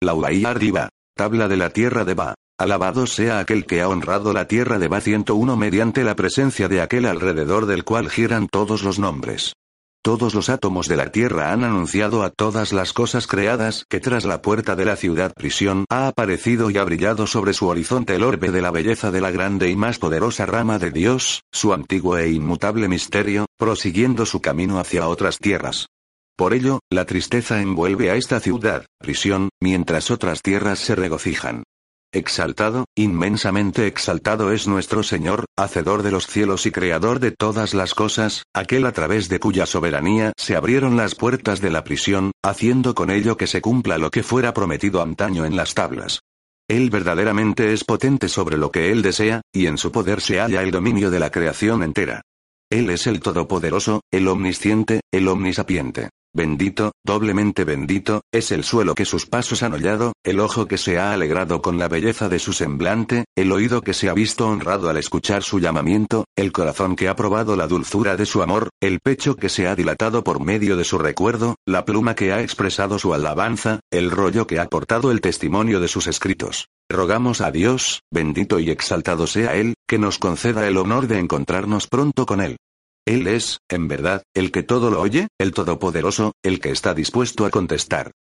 la Ubaiyar Diva. Tabla de la tierra de Ba. Alabado sea aquel que ha honrado la tierra de Ba 101 mediante la presencia de aquel alrededor del cual giran todos los nombres. Todos los átomos de la Tierra han anunciado a todas las cosas creadas que tras la puerta de la ciudad prisión ha aparecido y ha brillado sobre su horizonte el orbe de la belleza de la grande y más poderosa rama de Dios, su antiguo e inmutable misterio, prosiguiendo su camino hacia otras tierras. Por ello, la tristeza envuelve a esta ciudad, prisión, mientras otras tierras se regocijan. Exaltado, inmensamente exaltado es nuestro Señor, Hacedor de los cielos y Creador de todas las cosas, aquel a través de cuya soberanía se abrieron las puertas de la prisión, haciendo con ello que se cumpla lo que fuera prometido antaño en las tablas. Él verdaderamente es potente sobre lo que Él desea, y en su poder se halla el dominio de la creación entera. Él es el Todopoderoso, el Omnisciente, el Omnisapiente. Bendito, doblemente bendito, es el suelo que sus pasos han hollado, el ojo que se ha alegrado con la belleza de su semblante, el oído que se ha visto honrado al escuchar su llamamiento, el corazón que ha probado la dulzura de su amor, el pecho que se ha dilatado por medio de su recuerdo, la pluma que ha expresado su alabanza, el rollo que ha portado el testimonio de sus escritos. Rogamos a Dios, bendito y exaltado sea Él, que nos conceda el honor de encontrarnos pronto con Él. Él es, en verdad, el que todo lo oye, el Todopoderoso, el que está dispuesto a contestar.